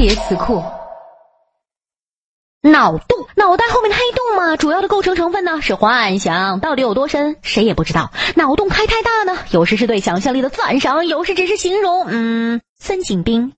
别词库。脑洞，脑袋后面的黑洞嘛，主要的构成成分呢是幻想，到底有多深，谁也不知道。脑洞开太大呢，有时是对想象力的赞赏，有时只是形容，嗯，孙景兵。